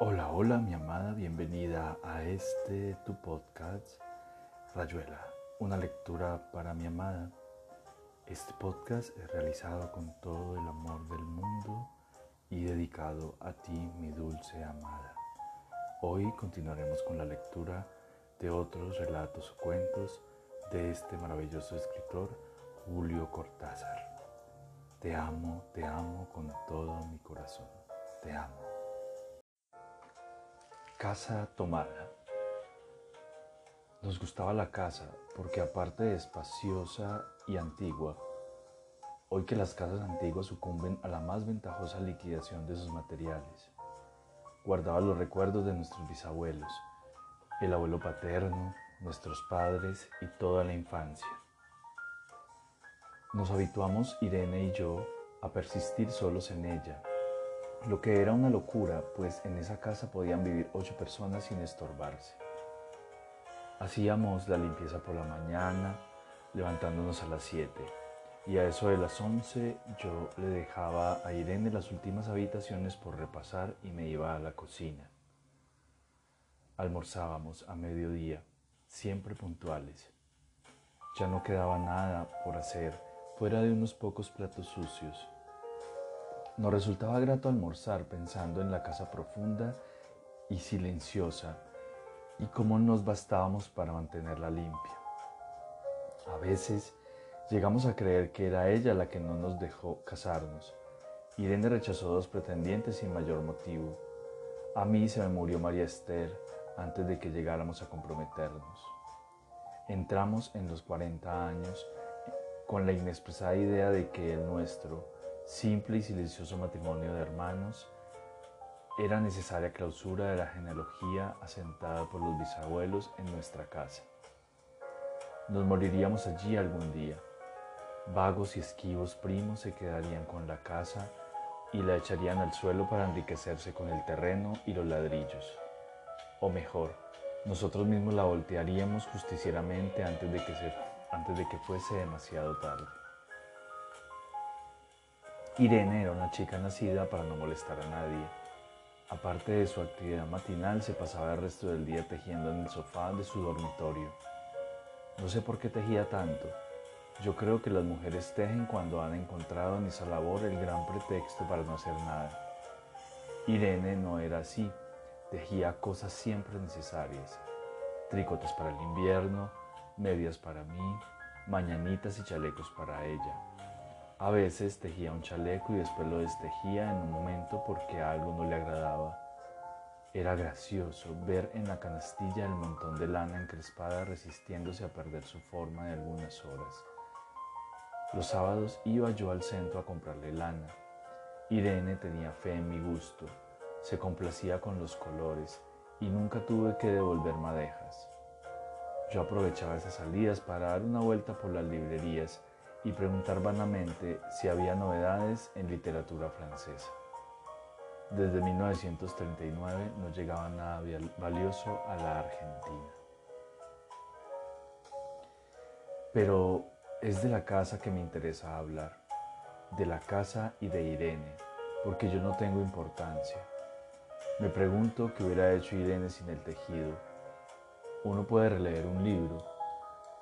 Hola, hola mi amada, bienvenida a este tu podcast Rayuela, una lectura para mi amada. Este podcast es realizado con todo el amor del mundo y dedicado a ti, mi dulce amada. Hoy continuaremos con la lectura de otros relatos o cuentos de este maravilloso escritor Julio Cortázar. Te amo, te amo con todo mi corazón. Te amo. Casa tomada. Nos gustaba la casa porque aparte de espaciosa y antigua, hoy que las casas antiguas sucumben a la más ventajosa liquidación de sus materiales, guardaba los recuerdos de nuestros bisabuelos, el abuelo paterno, nuestros padres y toda la infancia. Nos habituamos, Irene y yo, a persistir solos en ella, lo que era una locura, pues en esa casa podían vivir ocho personas sin estorbarse. Hacíamos la limpieza por la mañana, levantándonos a las siete, y a eso de las once yo le dejaba a Irene las últimas habitaciones por repasar y me iba a la cocina. Almorzábamos a mediodía, siempre puntuales. Ya no quedaba nada por hacer fuera de unos pocos platos sucios nos resultaba grato almorzar pensando en la casa profunda y silenciosa y cómo nos bastábamos para mantenerla limpia. A veces llegamos a creer que era ella la que no nos dejó casarnos. Irene rechazó dos pretendientes sin mayor motivo. A mí se me murió María Esther antes de que llegáramos a comprometernos. Entramos en los 40 años con la inexpresada idea de que el nuestro, simple y silencioso matrimonio de hermanos, era necesaria clausura de la genealogía asentada por los bisabuelos en nuestra casa. Nos moriríamos allí algún día. Vagos y esquivos primos se quedarían con la casa y la echarían al suelo para enriquecerse con el terreno y los ladrillos. O mejor, nosotros mismos la voltearíamos justicieramente antes de que, antes de que fuese demasiado tarde. Irene era una chica nacida para no molestar a nadie. Aparte de su actividad matinal, se pasaba el resto del día tejiendo en el sofá de su dormitorio. No sé por qué tejía tanto. Yo creo que las mujeres tejen cuando han encontrado en esa labor el gran pretexto para no hacer nada. Irene no era así. Tejía cosas siempre necesarias. Tricotes para el invierno, medias para mí, mañanitas y chalecos para ella. A veces tejía un chaleco y después lo destejía en un momento porque algo no le agradaba. Era gracioso ver en la canastilla el montón de lana encrespada resistiéndose a perder su forma de algunas horas. Los sábados iba yo al centro a comprarle lana. Irene tenía fe en mi gusto, se complacía con los colores y nunca tuve que devolver madejas. Yo aprovechaba esas salidas para dar una vuelta por las librerías y preguntar vanamente si había novedades en literatura francesa. Desde 1939 no llegaba nada valioso a la Argentina. Pero es de la casa que me interesa hablar, de la casa y de Irene, porque yo no tengo importancia. Me pregunto qué hubiera hecho Irene sin el tejido. Uno puede releer un libro,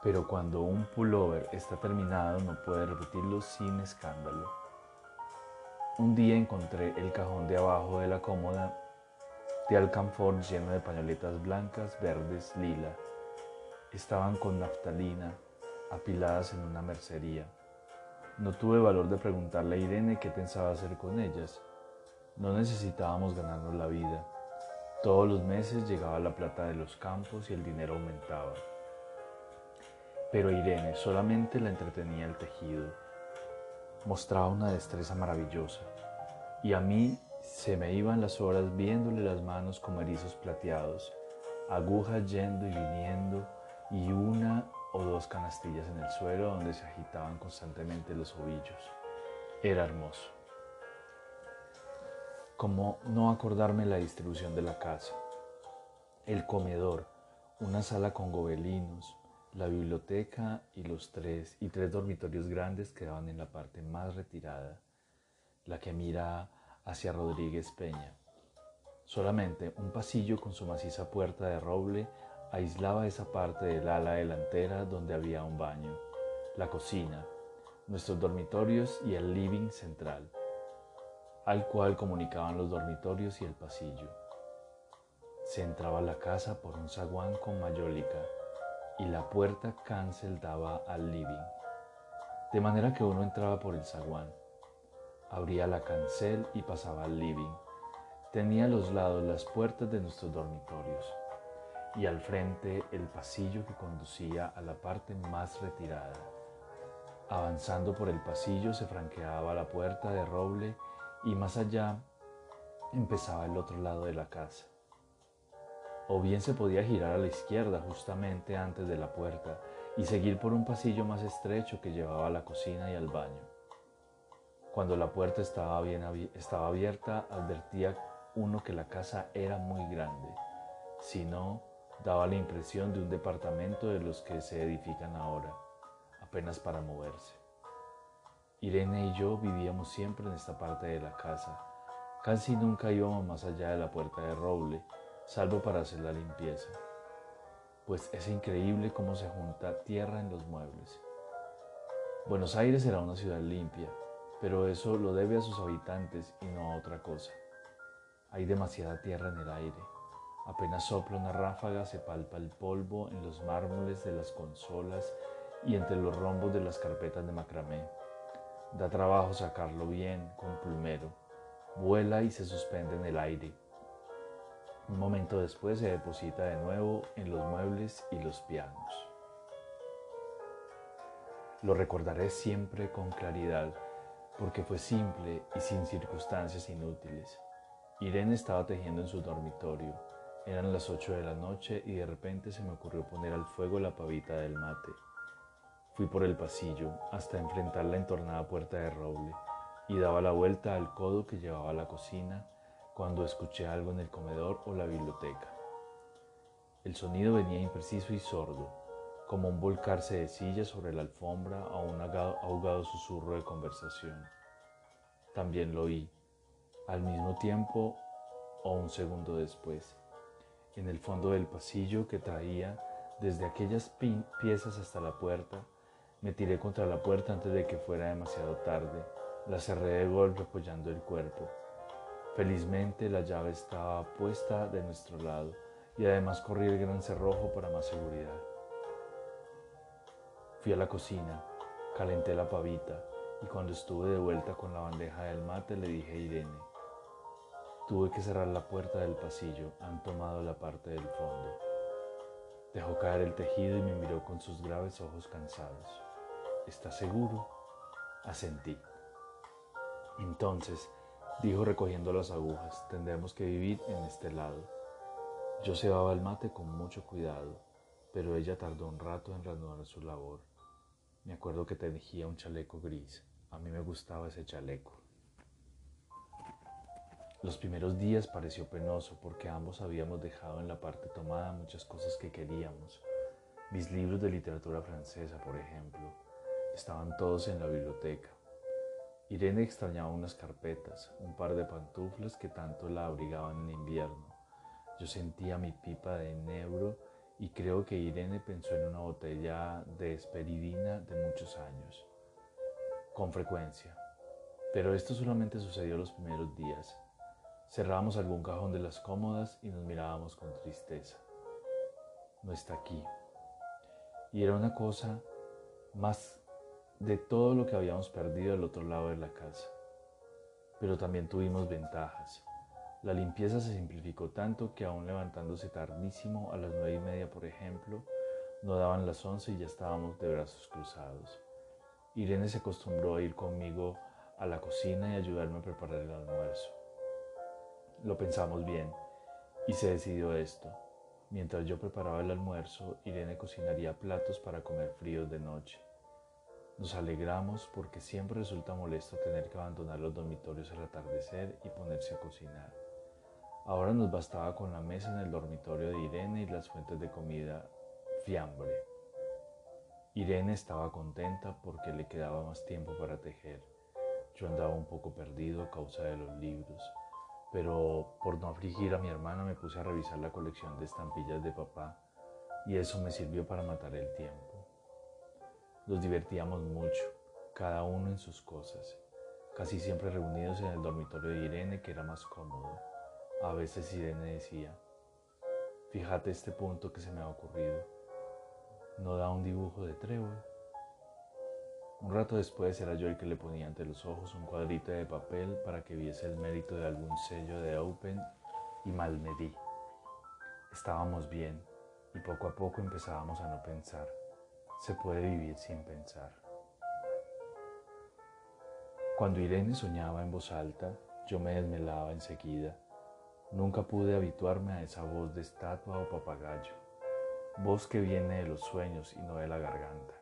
pero cuando un pullover está terminado no puede repetirlo sin escándalo. Un día encontré el cajón de abajo de la cómoda de alcanfor lleno de pañoletas blancas, verdes, lila. Estaban con naftalina, apiladas en una mercería. No tuve valor de preguntarle a Irene qué pensaba hacer con ellas. No necesitábamos ganarnos la vida. Todos los meses llegaba la plata de los campos y el dinero aumentaba. Pero Irene solamente la entretenía el tejido. Mostraba una destreza maravillosa y a mí se me iban las horas viéndole las manos como erizos plateados, agujas yendo y viniendo y una o dos canastillas en el suelo donde se agitaban constantemente los ovillos. Era hermoso. Como no acordarme la distribución de la casa. El comedor, una sala con gobelinos, la biblioteca y los tres y tres dormitorios grandes quedaban en la parte más retirada, la que mira hacia Rodríguez Peña. Solamente un pasillo con su maciza puerta de roble aislaba esa parte del ala delantera donde había un baño, la cocina, nuestros dormitorios y el living central, al cual comunicaban los dormitorios y el pasillo. Se entraba a la casa por un zaguán con mayólica y la puerta cancel daba al living, de manera que uno entraba por el zaguán, abría la cancel y pasaba al living. Tenía a los lados las puertas de nuestros dormitorios y al frente el pasillo que conducía a la parte más retirada. Avanzando por el pasillo se franqueaba la puerta de roble y más allá empezaba el otro lado de la casa. O bien se podía girar a la izquierda justamente antes de la puerta y seguir por un pasillo más estrecho que llevaba a la cocina y al baño. Cuando la puerta estaba, bien estaba abierta, advertía uno que la casa era muy grande. Si no, daba la impresión de un departamento de los que se edifican ahora, apenas para moverse. Irene y yo vivíamos siempre en esta parte de la casa. Casi nunca íbamos más allá de la puerta de roble, salvo para hacer la limpieza. Pues es increíble cómo se junta tierra en los muebles. Buenos Aires era una ciudad limpia, pero eso lo debe a sus habitantes y no a otra cosa. Hay demasiada tierra en el aire Apenas sopla una ráfaga, se palpa el polvo en los mármoles de las consolas y entre los rombos de las carpetas de macramé. Da trabajo sacarlo bien con plumero. Vuela y se suspende en el aire. Un momento después se deposita de nuevo en los muebles y los pianos. Lo recordaré siempre con claridad porque fue simple y sin circunstancias inútiles. Irene estaba tejiendo en su dormitorio eran las ocho de la noche y de repente se me ocurrió poner al fuego la pavita del mate. Fui por el pasillo hasta enfrentar la entornada puerta de roble y daba la vuelta al codo que llevaba a la cocina cuando escuché algo en el comedor o la biblioteca. El sonido venía impreciso y sordo, como un volcarse de sillas sobre la alfombra o un ahogado susurro de conversación. También lo oí, al mismo tiempo o un segundo después en el fondo del pasillo que traía desde aquellas piezas hasta la puerta. Me tiré contra la puerta antes de que fuera demasiado tarde. La cerré de golpe apoyando el cuerpo. Felizmente la llave estaba puesta de nuestro lado y además corrí el gran cerrojo para más seguridad. Fui a la cocina, calenté la pavita y cuando estuve de vuelta con la bandeja del mate le dije a Irene, Tuve que cerrar la puerta del pasillo, han tomado la parte del fondo. Dejó caer el tejido y me miró con sus graves ojos cansados. ¿Estás seguro? Asentí. Entonces, dijo recogiendo las agujas, tendremos que vivir en este lado. Yo cebaba el mate con mucho cuidado, pero ella tardó un rato en reanudar su labor. Me acuerdo que tejía un chaleco gris. A mí me gustaba ese chaleco. Los primeros días pareció penoso porque ambos habíamos dejado en la parte tomada muchas cosas que queríamos. Mis libros de literatura francesa, por ejemplo, estaban todos en la biblioteca. Irene extrañaba unas carpetas, un par de pantuflas que tanto la abrigaban en invierno. Yo sentía mi pipa de neuro y creo que Irene pensó en una botella de esperidina de muchos años. Con frecuencia. Pero esto solamente sucedió los primeros días. Cerrábamos algún cajón de las cómodas y nos mirábamos con tristeza. No está aquí. Y era una cosa más de todo lo que habíamos perdido al otro lado de la casa. Pero también tuvimos ventajas. La limpieza se simplificó tanto que aún levantándose tardísimo, a las nueve y media por ejemplo, no daban las once y ya estábamos de brazos cruzados. Irene se acostumbró a ir conmigo a la cocina y ayudarme a preparar el almuerzo. Lo pensamos bien y se decidió esto. Mientras yo preparaba el almuerzo, Irene cocinaría platos para comer fríos de noche. Nos alegramos porque siempre resulta molesto tener que abandonar los dormitorios al atardecer y ponerse a cocinar. Ahora nos bastaba con la mesa en el dormitorio de Irene y las fuentes de comida fiambre. Irene estaba contenta porque le quedaba más tiempo para tejer. Yo andaba un poco perdido a causa de los libros pero por no afligir a mi hermana me puse a revisar la colección de estampillas de papá y eso me sirvió para matar el tiempo. Nos divertíamos mucho, cada uno en sus cosas, casi siempre reunidos en el dormitorio de Irene que era más cómodo. A veces Irene decía, fíjate este punto que se me ha ocurrido, ¿no da un dibujo de trébol? Un rato después era yo el que le ponía ante los ojos un cuadrito de papel para que viese el mérito de algún sello de Open y mal medí. Estábamos bien y poco a poco empezábamos a no pensar. Se puede vivir sin pensar. Cuando Irene soñaba en voz alta, yo me desmelaba enseguida. Nunca pude habituarme a esa voz de estatua o papagayo, voz que viene de los sueños y no de la garganta.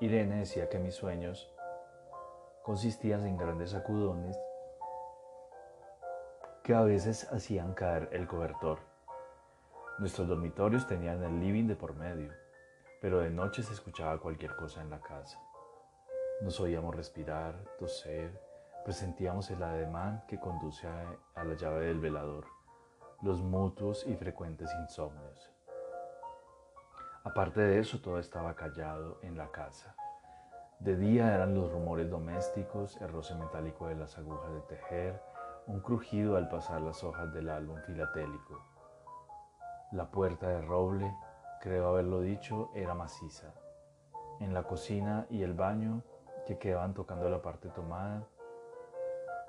Irene decía que mis sueños consistían en grandes sacudones que a veces hacían caer el cobertor. Nuestros dormitorios tenían el living de por medio, pero de noche se escuchaba cualquier cosa en la casa. Nos oíamos respirar, toser, presentíamos el ademán que conduce a, a la llave del velador, los mutuos y frecuentes insomnios. Aparte de eso, todo estaba callado en la casa. De día eran los rumores domésticos, el roce metálico de las agujas de tejer, un crujido al pasar las hojas del álbum filatélico. La puerta de roble, creo haberlo dicho, era maciza. En la cocina y el baño, que quedaban tocando la parte tomada,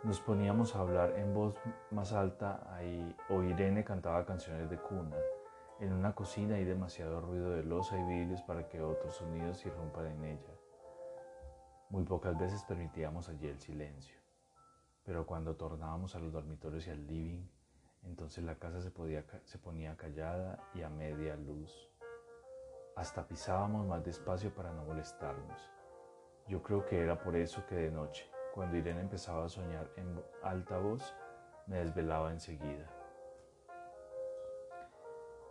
nos poníamos a hablar en voz más alta ahí, o Irene cantaba canciones de cuna. En una cocina hay demasiado ruido de losa y vidrios para que otros sonidos irrumpan en ella. Muy pocas veces permitíamos allí el silencio, pero cuando tornábamos a los dormitorios y al living, entonces la casa se, podía, se ponía callada y a media luz. Hasta pisábamos más despacio para no molestarnos. Yo creo que era por eso que de noche, cuando Irene empezaba a soñar en alta voz, me desvelaba enseguida.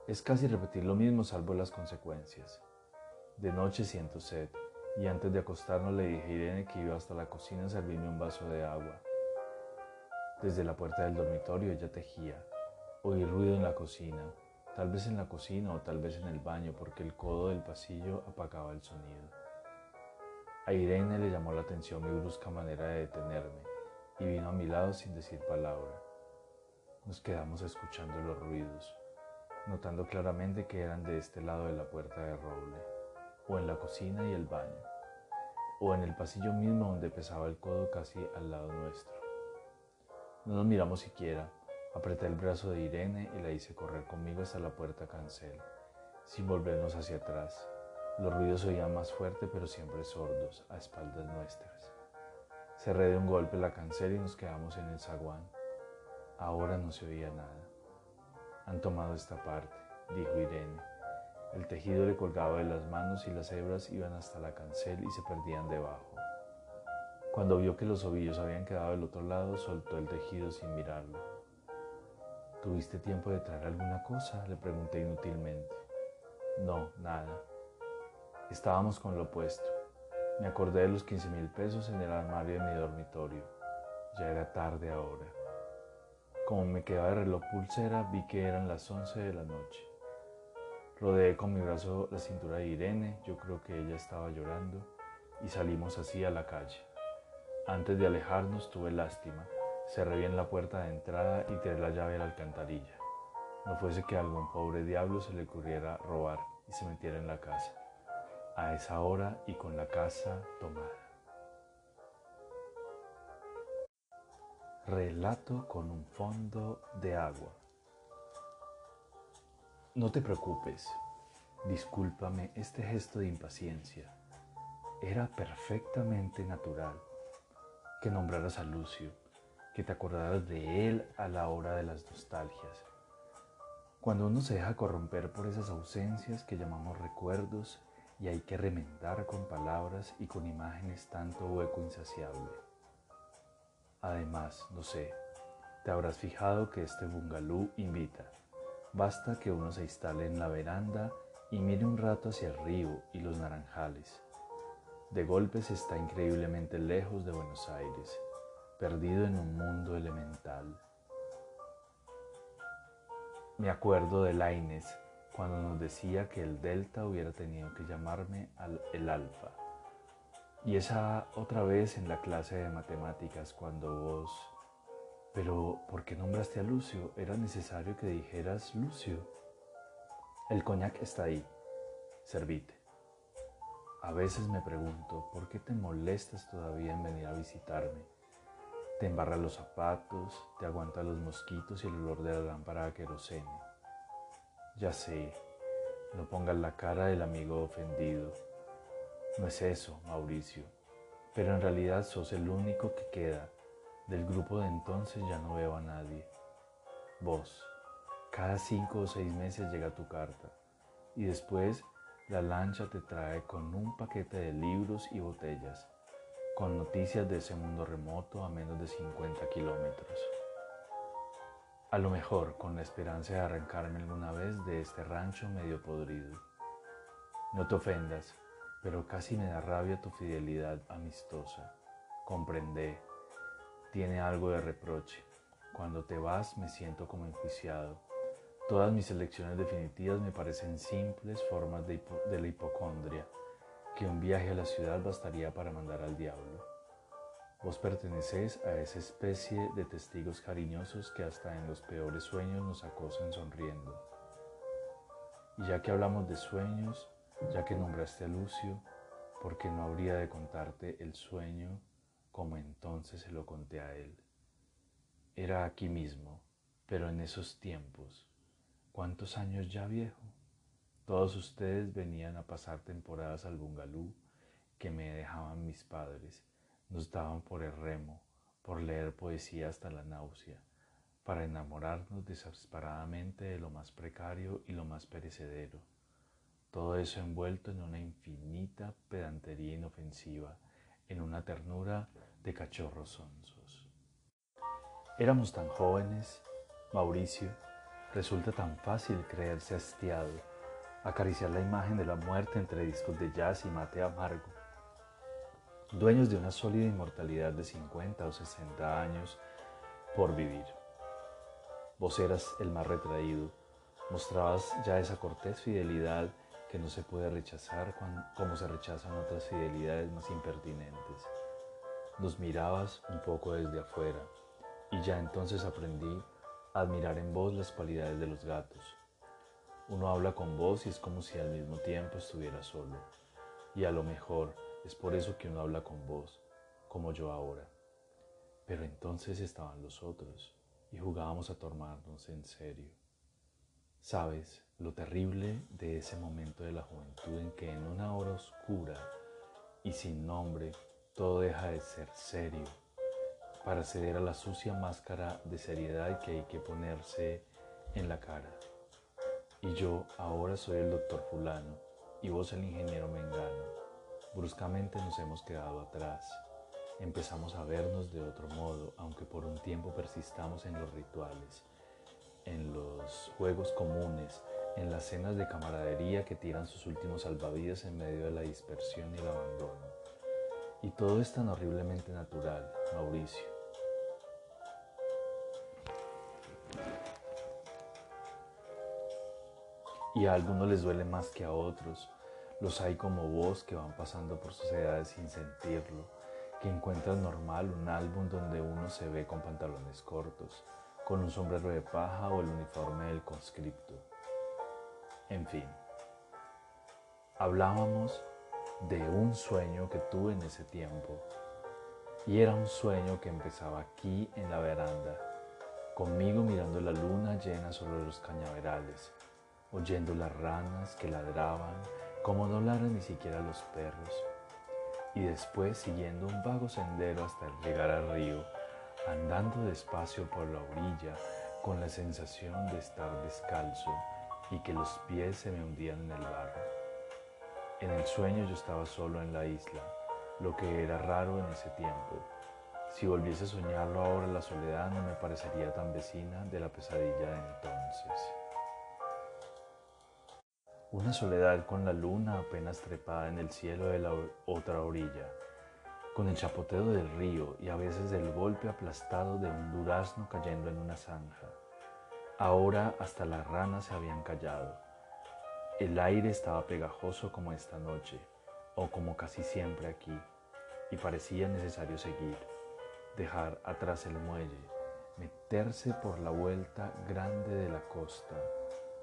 Es casi repetir lo mismo salvo las consecuencias. De noche siento sed y antes de acostarnos le dije a Irene que iba hasta la cocina a servirme un vaso de agua. Desde la puerta del dormitorio ella tejía. Oí ruido en la cocina, tal vez en la cocina o tal vez en el baño porque el codo del pasillo apagaba el sonido. A Irene le llamó la atención mi brusca manera de detenerme y vino a mi lado sin decir palabra. Nos quedamos escuchando los ruidos notando claramente que eran de este lado de la puerta de roble, o en la cocina y el baño, o en el pasillo mismo donde pesaba el codo casi al lado nuestro. No nos miramos siquiera, apreté el brazo de Irene y la hice correr conmigo hasta la puerta cancel, sin volvernos hacia atrás. Los ruidos oían más fuerte pero siempre sordos, a espaldas nuestras. Cerré de un golpe la cancel y nos quedamos en el zaguán. Ahora no se oía nada. Han tomado esta parte, dijo Irene. El tejido le colgaba de las manos y las hebras iban hasta la cancel y se perdían debajo. Cuando vio que los ovillos habían quedado del otro lado, soltó el tejido sin mirarlo. ¿Tuviste tiempo de traer alguna cosa? Le pregunté inútilmente. No, nada. Estábamos con lo opuesto. Me acordé de los 15 mil pesos en el armario de mi dormitorio. Ya era tarde ahora. Como me quedaba de reloj pulsera, vi que eran las 11 de la noche. Rodeé con mi brazo la cintura de Irene, yo creo que ella estaba llorando, y salimos así a la calle. Antes de alejarnos tuve lástima, cerré bien la puerta de entrada y tiré la llave a la alcantarilla. No fuese que a algún pobre diablo se le ocurriera robar y se metiera en la casa. A esa hora y con la casa tomada. Relato con un fondo de agua. No te preocupes, discúlpame este gesto de impaciencia. Era perfectamente natural que nombraras a Lucio, que te acordaras de él a la hora de las nostalgias. Cuando uno se deja corromper por esas ausencias que llamamos recuerdos y hay que remendar con palabras y con imágenes tanto hueco insaciable. Además, no sé, te habrás fijado que este bungalú invita. Basta que uno se instale en la veranda y mire un rato hacia el río y los naranjales. De golpe se está increíblemente lejos de Buenos Aires. Perdido en un mundo elemental. Me acuerdo de Laines cuando nos decía que el delta hubiera tenido que llamarme el alfa. Y esa otra vez en la clase de matemáticas cuando vos... Pero, ¿por qué nombraste a Lucio? Era necesario que dijeras Lucio. El coñac está ahí. Servite. A veces me pregunto, ¿por qué te molestas todavía en venir a visitarme? Te embarra los zapatos, te aguanta los mosquitos y el olor de la lámpara a querosene. Ya sé, no pongas la cara del amigo ofendido. No es eso, Mauricio, pero en realidad sos el único que queda. Del grupo de entonces ya no veo a nadie. Vos, cada cinco o seis meses llega tu carta y después la lancha te trae con un paquete de libros y botellas, con noticias de ese mundo remoto a menos de 50 kilómetros. A lo mejor con la esperanza de arrancarme alguna vez de este rancho medio podrido. No te ofendas, pero casi me da rabia tu fidelidad amistosa. Comprende, tiene algo de reproche. Cuando te vas me siento como enjuiciado Todas mis elecciones definitivas me parecen simples formas de, la hipocondria, que un viaje a la ciudad bastaría para mandar al diablo. Vos pertenecés a esa especie de testigos cariñosos que hasta en los peores sueños nos acosan sonriendo. Y ya que hablamos de sueños, ya que nombraste a Lucio, ¿por qué no habría de contarte el sueño como entonces se lo conté a él? Era aquí mismo, pero en esos tiempos ¿Cuántos años ya viejo? Todos ustedes venían a pasar temporadas al bungalú que me dejaban mis padres. Nos daban por el remo, por leer poesía hasta la náusea, para enamorarnos desesperadamente de lo más precario y lo más perecedero. Todo eso envuelto en una infinita pedantería inofensiva, en una ternura de cachorros sonsos. Éramos tan jóvenes, Mauricio, Resulta tan fácil creerse hastiado, acariciar la imagen de la muerte entre discos de jazz y mate amargo. Dueños de una sólida inmortalidad de 50 o 60 años por vivir. Vos eras el más retraído, mostrabas ya esa cortés fidelidad que no se puede rechazar como se rechazan otras fidelidades más impertinentes. Nos mirabas un poco desde afuera y ya entonces aprendí admirar en vos las cualidades de los gatos. Uno habla con vos y es como si al mismo tiempo estuviera solo. Y a lo mejor es por eso que uno habla con vos, como yo ahora. Pero entonces estaban los otros y jugábamos a tomarnos en serio. Sabes lo terrible de ese momento de la juventud en que en una hora oscura y sin nombre todo deja de ser serio para ceder a la sucia máscara de seriedad que hay que ponerse en la cara. Y yo ahora soy el doctor fulano y vos el ingeniero mengano. Bruscamente nos hemos quedado atrás. Empezamos a vernos de otro modo, aunque por un tiempo persistamos en los rituales, en los juegos comunes, en las cenas de camaradería que tiran sus últimos salvavidas en medio de la dispersión y el abandono. Y todo es tan horriblemente natural, Mauricio. Y a algunos les duele más que a otros. Los hay como vos que van pasando por sus edades sin sentirlo, que encuentran normal un álbum donde uno se ve con pantalones cortos, con un sombrero de paja o el uniforme del conscripto. En fin, hablábamos de un sueño que tuve en ese tiempo. Y era un sueño que empezaba aquí en la veranda, conmigo mirando la luna llena sobre los cañaverales, oyendo las ranas que ladraban como no ladran ni siquiera los perros, y después siguiendo un vago sendero hasta llegar al río, andando despacio por la orilla con la sensación de estar descalzo y que los pies se me hundían en el barro. En el sueño yo estaba solo en la isla, lo que era raro en ese tiempo. Si volviese a soñarlo ahora la soledad no me parecería tan vecina de la pesadilla de entonces. Una soledad con la luna apenas trepada en el cielo de la otra orilla. con el chapoteo del río y a veces el golpe aplastado de un durazno cayendo en una zanja. Ahora hasta las ranas se habían callado. El aire estaba pegajoso como esta noche, o como casi siempre aquí, y parecía necesario seguir, dejar atrás el muelle, meterse por la vuelta grande de la costa,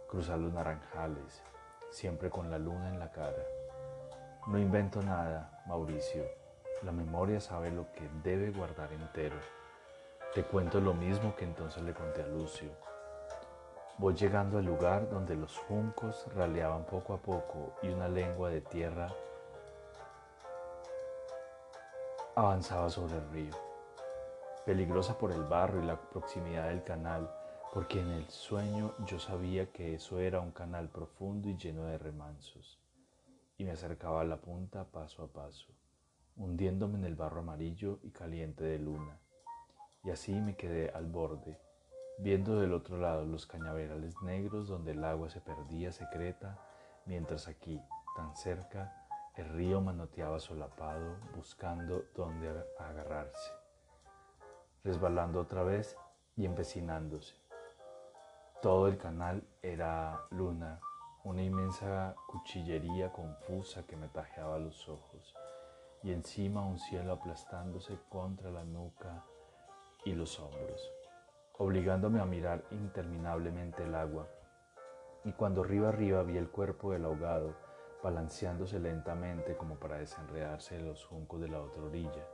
cruzar los naranjales, siempre con la luna en la cara. No invento nada, Mauricio. La memoria sabe lo que debe guardar entero. Te cuento lo mismo que entonces le conté a Lucio. Voy llegando al lugar donde los juncos raleaban poco a poco y una lengua de tierra avanzaba sobre el río, peligrosa por el barro y la proximidad del canal, porque en el sueño yo sabía que eso era un canal profundo y lleno de remansos, y me acercaba a la punta paso a paso hundiéndome en el barro amarillo y caliente de luna. Y así me quedé al borde, viendo del otro lado los cañaverales negros donde el agua se perdía secreta, mientras aquí, tan cerca, el río manoteaba solapado, buscando dónde agarrarse, resbalando otra vez y empecinándose. Todo el canal era luna, una inmensa cuchillería confusa que me tajeaba los ojos y encima un cielo aplastándose contra la nuca y los hombros, obligándome a mirar interminablemente el agua. Y cuando arriba arriba vi el cuerpo del ahogado balanceándose lentamente como para desenredarse de los juncos de la otra orilla,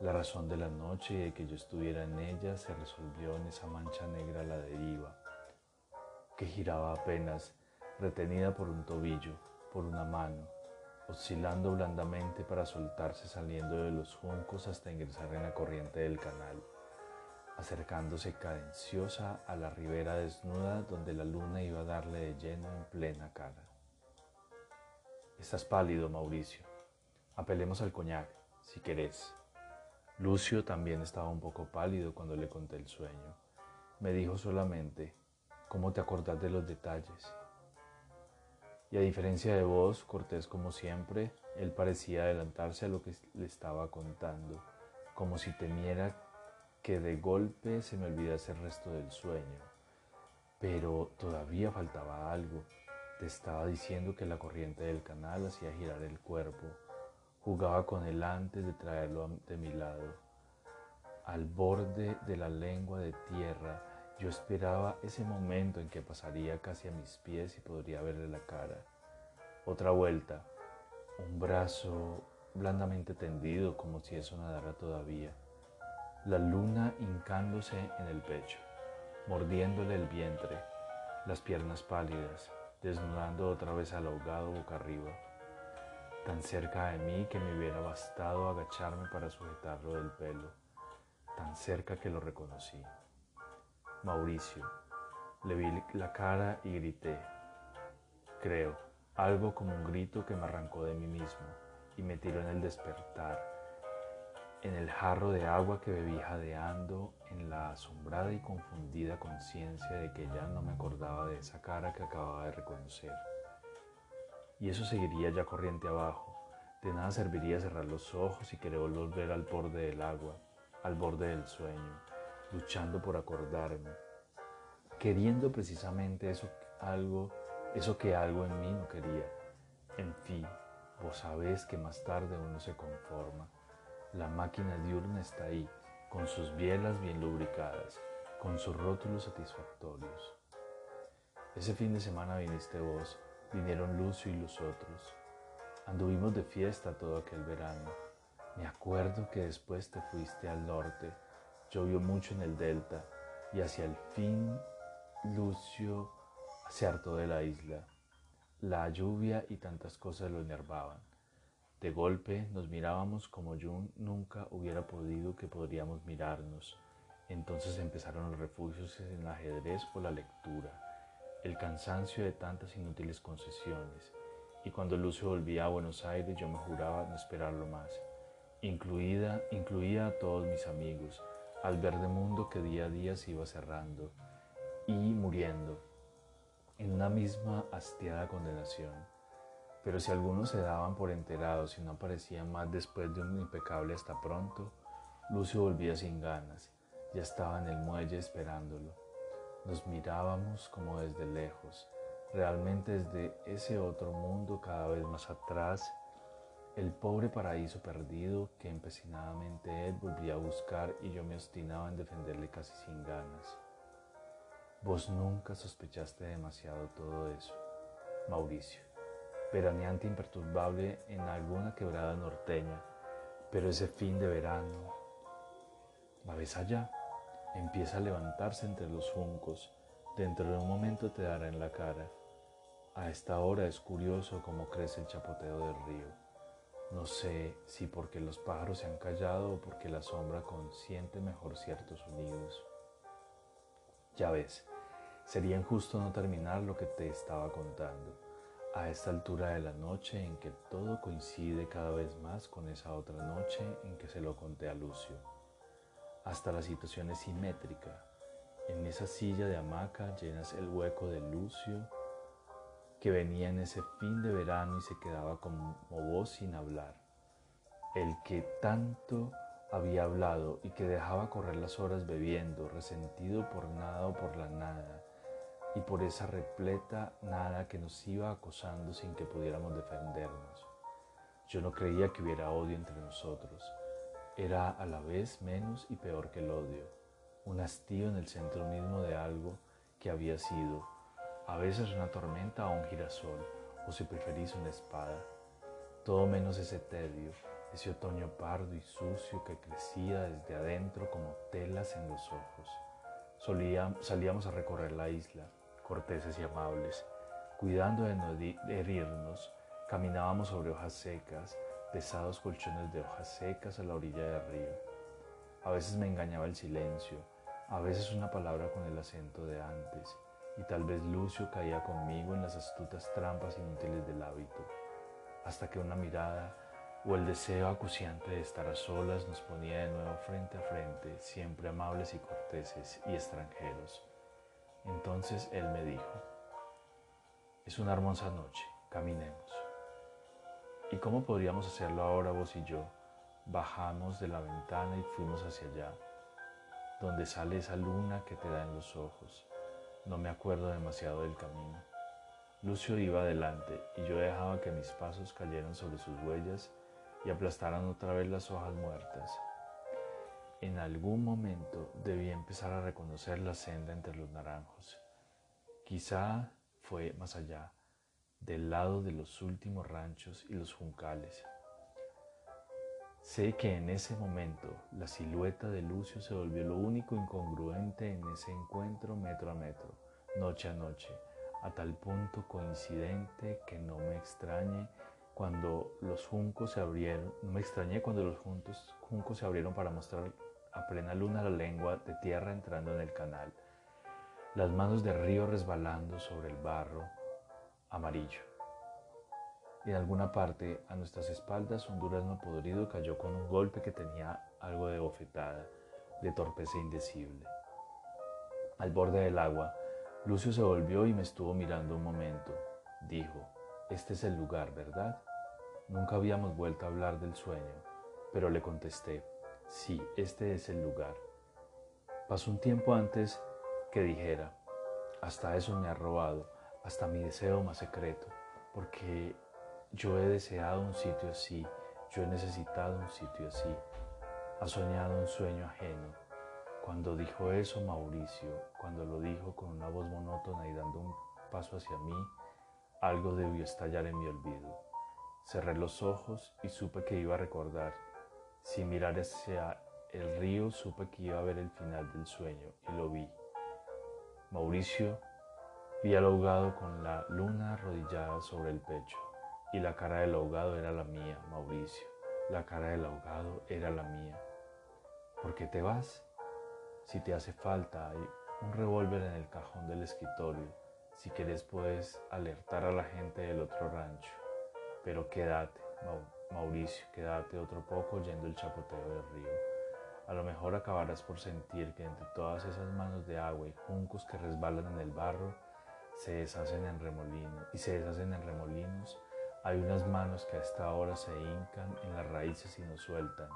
la razón de la noche y de que yo estuviera en ella se resolvió en esa mancha negra a la deriva, que giraba apenas, retenida por un tobillo, por una mano, oscilando blandamente para soltarse saliendo de los juncos hasta ingresar en la corriente del canal, acercándose cadenciosa a la ribera desnuda donde la luna iba a darle de lleno en plena cara. Estás pálido, Mauricio. Apelemos al coñac, si querés. Lucio también estaba un poco pálido cuando le conté el sueño. Me dijo solamente, ¿cómo te acordás de los detalles? Y a diferencia de vos, Cortés como siempre, él parecía adelantarse a lo que le estaba contando, como si temiera que de golpe se me olvidase el resto del sueño. Pero todavía faltaba algo. Te estaba diciendo que la corriente del canal hacía girar el cuerpo. Jugaba con él antes de traerlo de mi lado. Al borde de la lengua de tierra, yo esperaba ese momento en que pasaría casi a mis pies y podría verle la cara. Otra vuelta, un brazo blandamente tendido como si eso nadara todavía. La luna hincándose en el pecho, mordiéndole el vientre, las piernas pálidas, desnudando otra vez al ahogado boca arriba, tan cerca de mí que me hubiera bastado agacharme para sujetarlo del pelo, tan cerca que lo reconocí. Mauricio. Le vi la cara y grité. Creo, algo como un grito que me arrancó de mí mismo y me tiró en el despertar, en el jarro de agua que bebí jadeando, en la asombrada y confundida conciencia de que ya no me acordaba de esa cara que acababa de reconocer. Y eso seguiría ya corriente abajo. De nada serviría cerrar los ojos y querer volver al borde del agua, al borde del sueño luchando por acordarme, queriendo precisamente eso, algo, eso que algo en mí no quería. En fin, vos sabés que más tarde uno se conforma. La máquina diurna está ahí, con sus bielas bien lubricadas, con sus rótulos satisfactorios. Ese fin de semana viniste vos, vinieron Lucio y los otros. Anduvimos de fiesta todo aquel verano. Me acuerdo que después te fuiste al norte Llovió mucho en el delta y hacia el fin Lucio se hartó de la isla. La lluvia y tantas cosas lo enervaban. De golpe nos mirábamos como yo nunca hubiera podido que podríamos mirarnos. Entonces empezaron los refugios en el ajedrez o la lectura, el cansancio de tantas inútiles concesiones. Y cuando Lucio volvía a Buenos Aires yo me juraba no esperarlo más, incluida, incluía a todos mis amigos, al verde mundo que día a día se iba cerrando y muriendo en una misma hastiada condenación. Pero si algunos se daban por enterados y no aparecían más después de un impecable hasta pronto, Lucio volvía sin ganas, ya estaba en el muelle esperándolo. Nos mirábamos como desde lejos, realmente desde ese otro mundo cada vez más atrás, el pobre paraíso perdido que empecinadamente él volvía a buscar y yo me obstinaba en defenderle casi sin ganas. Vos nunca sospechaste demasiado todo eso, Mauricio, veraneante imperturbable en alguna quebrada norteña, pero ese fin de verano, ¿la ves allá? Empieza a levantarse entre los juncos, dentro de un momento te dará en la cara. A esta hora es curioso cómo crece el chapoteo del río. No sé si porque los pájaros se han callado o porque la sombra consiente mejor ciertos sonidos. Ya ves, sería injusto no terminar lo que te estaba contando. A esta altura de la noche en que todo coincide cada vez más con esa otra noche en que se lo conté a Lucio. Hasta la situación es simétrica. En esa silla de hamaca llenas el hueco de Lucio que venía en ese fin de verano y se quedaba como vos sin hablar. El que tanto había hablado y que dejaba correr las horas bebiendo, resentido por nada o por la nada, y por esa repleta nada que nos iba acosando sin que pudiéramos defendernos. Yo no creía que hubiera odio entre nosotros. Era a la vez menos y peor que el odio, un hastío en el centro mismo de algo que había sido, a veces una tormenta o un girasol, o si preferís una espada. Todo menos ese tedio, ese otoño pardo y sucio que crecía desde adentro como telas en los ojos. salíamos a recorrer la isla, corteses y amables, cuidando de no herirnos, caminábamos sobre hojas secas, pesados colchones de hojas secas a la orilla del río. A veces me engañaba el silencio, a veces una palabra con el acento de antes, y tal vez Lucio caía conmigo en las astutas trampas inútiles del hábito, hasta que una mirada o el deseo acuciante de estar a solas nos ponía de nuevo frente a frente, siempre amables y corteses y extranjeros. Entonces él me dijo, es una hermosa noche, caminemos. ¿Y cómo podríamos hacerlo ahora vos y yo? Bajamos de la ventana y fuimos hacia allá, donde sale esa luna que te da en los ojos. No me acuerdo demasiado del camino. Lucio iba adelante y yo dejaba que mis pasos cayeran sobre sus huellas y aplastaran otra vez las hojas muertas. En algún momento debí empezar a reconocer la senda entre los naranjos. Quizá fue más allá, del lado de los últimos ranchos y los juncales. Sé que en ese momento la silueta de Lucio se volvió lo único incongruente en ese encuentro metro a metro, noche a noche, a tal punto coincidente que no me extrañe cuando los juncos se abrieron, no me extrañé cuando los juntos, juncos se abrieron para mostrar a plena luna la lengua de tierra entrando en el canal, las manos de río resbalando sobre el barro amarillo. En alguna parte a nuestras espaldas un durazno podrido cayó con un golpe que tenía algo de bofetada, de torpeza indecible. Al borde del agua, Lucio se volvió y me estuvo mirando un momento. Dijo, este es el lugar, ¿verdad? Nunca habíamos vuelto a hablar del sueño, pero le contesté, sí, este es el lugar. Pasó un tiempo antes que dijera, hasta eso me ha robado, hasta mi deseo más secreto, porque yo he deseado un sitio así, yo he necesitado un sitio así. Ha soñado un sueño ajeno. Cuando dijo eso Mauricio, cuando lo dijo con una voz monótona y dando un paso hacia mí, algo debió estallar en mi olvido. Cerré los ojos y supe que iba a recordar. Sin mirar hacia el río supe que iba a ver el final del sueño y lo vi. Mauricio vi al ahogado con la luna arrodillada sobre el pecho y la cara del ahogado era la mía, Mauricio. La cara del ahogado era la mía. ¿Por qué te vas? Si te hace falta, hay un revólver en el cajón del escritorio. Si quieres puedes alertar a la gente del otro rancho. Pero quédate, Mauricio, quédate otro poco oyendo el chapoteo del río. A lo mejor acabarás por sentir que entre todas esas manos de agua y juncos que resbalan en el barro, se deshacen en remolinos y se deshacen en remolinos, Hay unas manos que a esta hora se hincan en las raíces y no sueltan.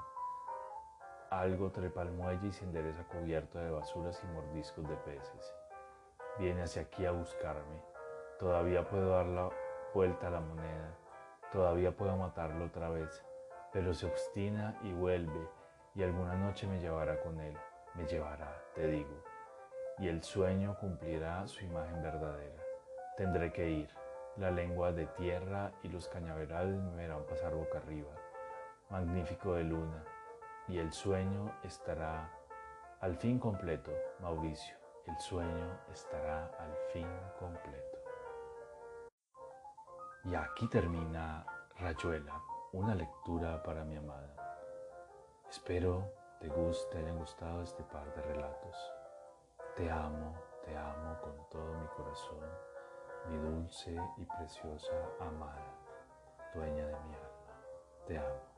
Algo trepa al muelle y se endereza cubierto de basuras y mordiscos de peces. Viene hacia aquí a buscarme. Todavía puedo dar la vuelta a la moneda. Todavía puedo matarlo otra vez. Pero se obstina y vuelve y alguna noche me llevará con él. Me llevará, te digo. Y el sueño cumplirá su imagen verdadera. Tendré que ir. La lengua de tierra y los cañaverales me verán pasar boca arriba, magnífico de luna, y el sueño estará al fin completo, Mauricio, el sueño estará al fin completo. Y aquí termina Rayuela, una lectura para mi amada. Espero te guste, hayan gustado este par de relatos. Te amo, te amo con todo mi corazón mi dulce y preciosa amada, dueña de mi alma. Te amo.